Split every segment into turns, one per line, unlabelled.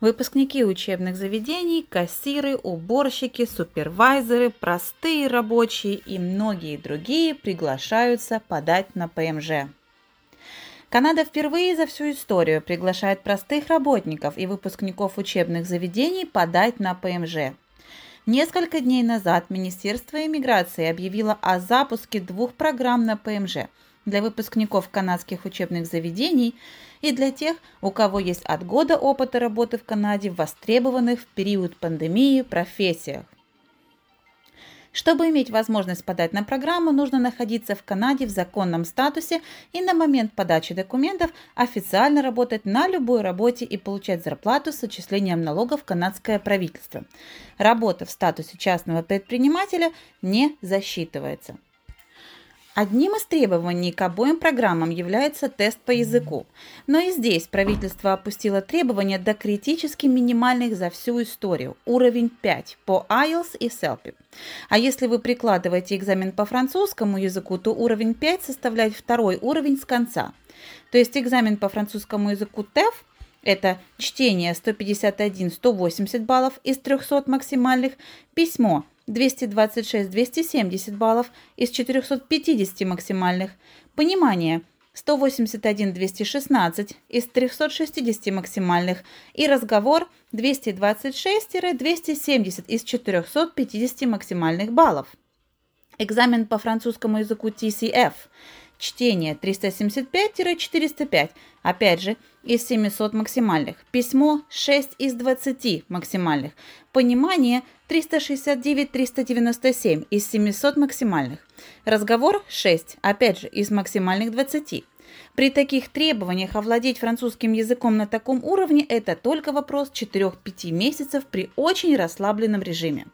Выпускники учебных заведений, кассиры, уборщики, супервайзеры, простые рабочие и многие другие приглашаются подать на ПМЖ. Канада впервые за всю историю приглашает простых работников и выпускников учебных заведений подать на ПМЖ. Несколько дней назад Министерство иммиграции объявило о запуске двух программ на ПМЖ – для выпускников канадских учебных заведений и для тех, у кого есть от года опыта работы в Канаде в востребованных в период пандемии профессиях. Чтобы иметь возможность подать на программу, нужно находиться в Канаде в законном статусе и на момент подачи документов официально работать на любой работе и получать зарплату с отчислением налогов канадское правительство. Работа в статусе частного предпринимателя не засчитывается. Одним из требований к обоим программам является тест по языку. Но и здесь правительство опустило требования до критически минимальных за всю историю – уровень 5 по IELTS и CELPI. А если вы прикладываете экзамен по французскому языку, то уровень 5 составляет второй уровень с конца. То есть экзамен по французскому языку TEF – это чтение 151-180 баллов из 300 максимальных, письмо 226-270 баллов из 450 максимальных. Понимание 181-216 из 360 максимальных. И разговор 226-270 из 450 максимальных баллов. Экзамен по французскому языку TCF. Чтение 375-405, опять же, из 700 максимальных. Письмо 6 из 20 максимальных. Понимание 369-397 из 700 максимальных. Разговор 6, опять же, из максимальных 20. При таких требованиях овладеть французским языком на таком уровне – это только вопрос 4-5 месяцев при очень расслабленном режиме.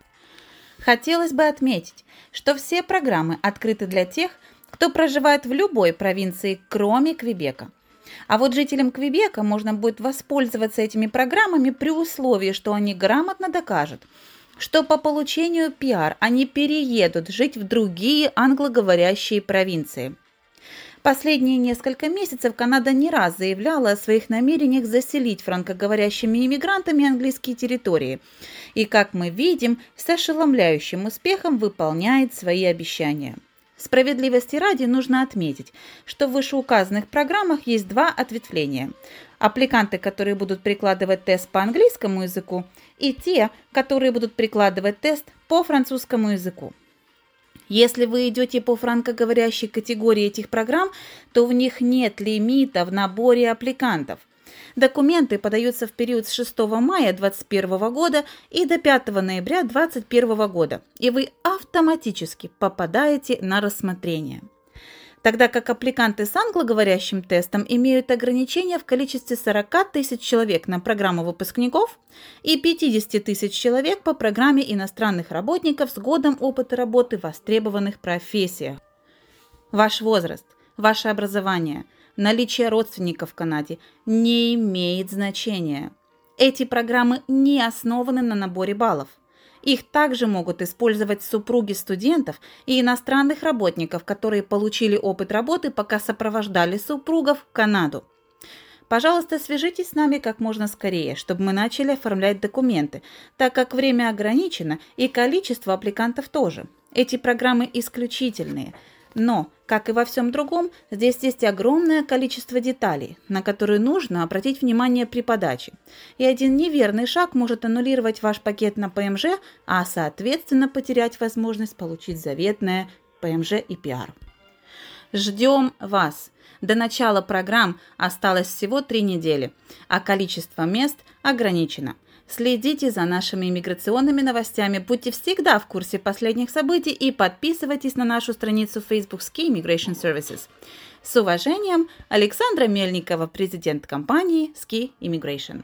Хотелось бы отметить, что все программы открыты для тех, кто проживает в любой провинции, кроме Квебека. А вот жителям Квебека можно будет воспользоваться этими программами при условии, что они грамотно докажут, что по получению пиар они переедут жить в другие англоговорящие провинции. Последние несколько месяцев Канада не раз заявляла о своих намерениях заселить франкоговорящими иммигрантами английские территории. И, как мы видим, с ошеломляющим успехом выполняет свои обещания. Справедливости ради нужно отметить, что в вышеуказанных программах есть два ответвления. Аппликанты, которые будут прикладывать тест по английскому языку, и те, которые будут прикладывать тест по французскому языку. Если вы идете по франкоговорящей категории этих программ, то в них нет лимита в наборе аппликантов – Документы подаются в период с 6 мая 2021 года и до 5 ноября 2021 года, и вы автоматически попадаете на рассмотрение. Тогда как аппликанты с англоговорящим тестом имеют ограничения в количестве 40 тысяч человек на программу выпускников и 50 тысяч человек по программе иностранных работников с годом опыта работы в востребованных профессиях. Ваш возраст, ваше образование – наличие родственников в Канаде не имеет значения. Эти программы не основаны на наборе баллов. Их также могут использовать супруги студентов и иностранных работников, которые получили опыт работы, пока сопровождали супругов в Канаду. Пожалуйста, свяжитесь с нами как можно скорее, чтобы мы начали оформлять документы, так как время ограничено и количество аппликантов тоже. Эти программы исключительные – но, как и во всем другом, здесь есть огромное количество деталей, на которые нужно обратить внимание при подаче. И один неверный шаг может аннулировать ваш пакет на ПМЖ, а соответственно потерять возможность получить заветное ПМЖ и пиар. Ждем вас! До начала программ осталось всего три недели, а количество мест ограничено – Следите за нашими иммиграционными новостями, будьте всегда в курсе последних событий и подписывайтесь на нашу страницу Facebook Ski Immigration Services. С уважением, Александра Мельникова, президент компании Ski Immigration.